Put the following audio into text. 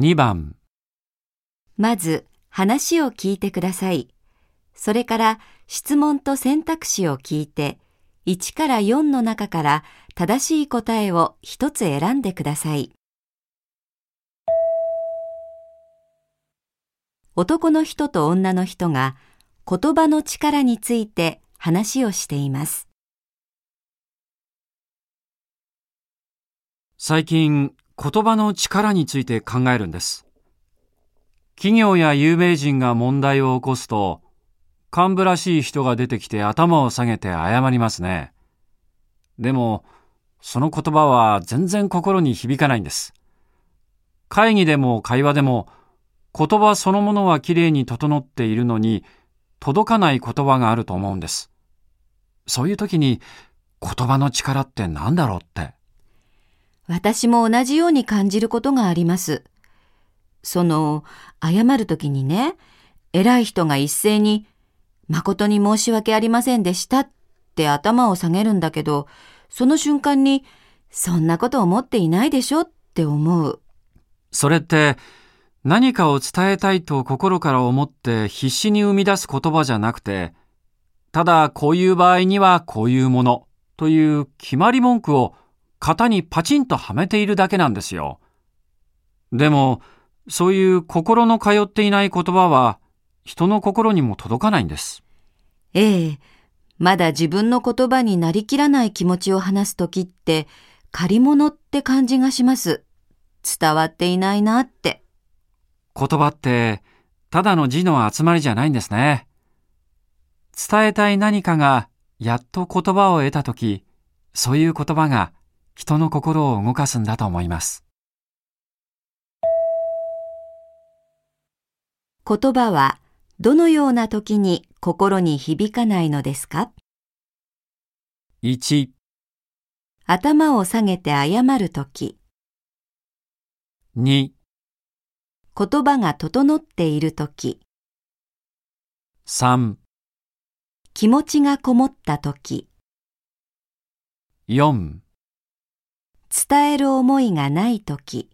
2番、まず話を聞いてください。それから質問と選択肢を聞いて、1から4の中から正しい答えを一つ選んでください。男の人と女の人が言葉の力について話をしています。最近言葉の力について考えるんです。企業や有名人が問題を起こすと、幹部らしい人が出てきて頭を下げて謝りますね。でも、その言葉は全然心に響かないんです。会議でも会話でも、言葉そのものはきれいに整っているのに、届かない言葉があると思うんです。そういう時に、言葉の力って何だろうって。私も同じように感じることがあります。その、謝るときにね、偉い人が一斉に、誠に申し訳ありませんでしたって頭を下げるんだけど、その瞬間に、そんなこと思っていないでしょって思う。それって何かを伝えたいと心から思って必死に生み出す言葉じゃなくて、ただこういう場合にはこういうものという決まり文句を型にパチンとはめているだけなんですよ。でも、そういう心の通っていない言葉は人の心にも届かないんです。ええ、まだ自分の言葉になりきらない気持ちを話すときって、借り物って感じがします。伝わっていないなって。言葉ってただの字の集まりじゃないんですね。伝えたい何かがやっと言葉を得たとき、そういう言葉が人の心を動かすんだと思います。言葉はどのような時に心に響かないのですか？1、頭を下げて謝るとき、2、言葉が整っているとき、3、気持ちがこもったとき、4伝える思いがないとき、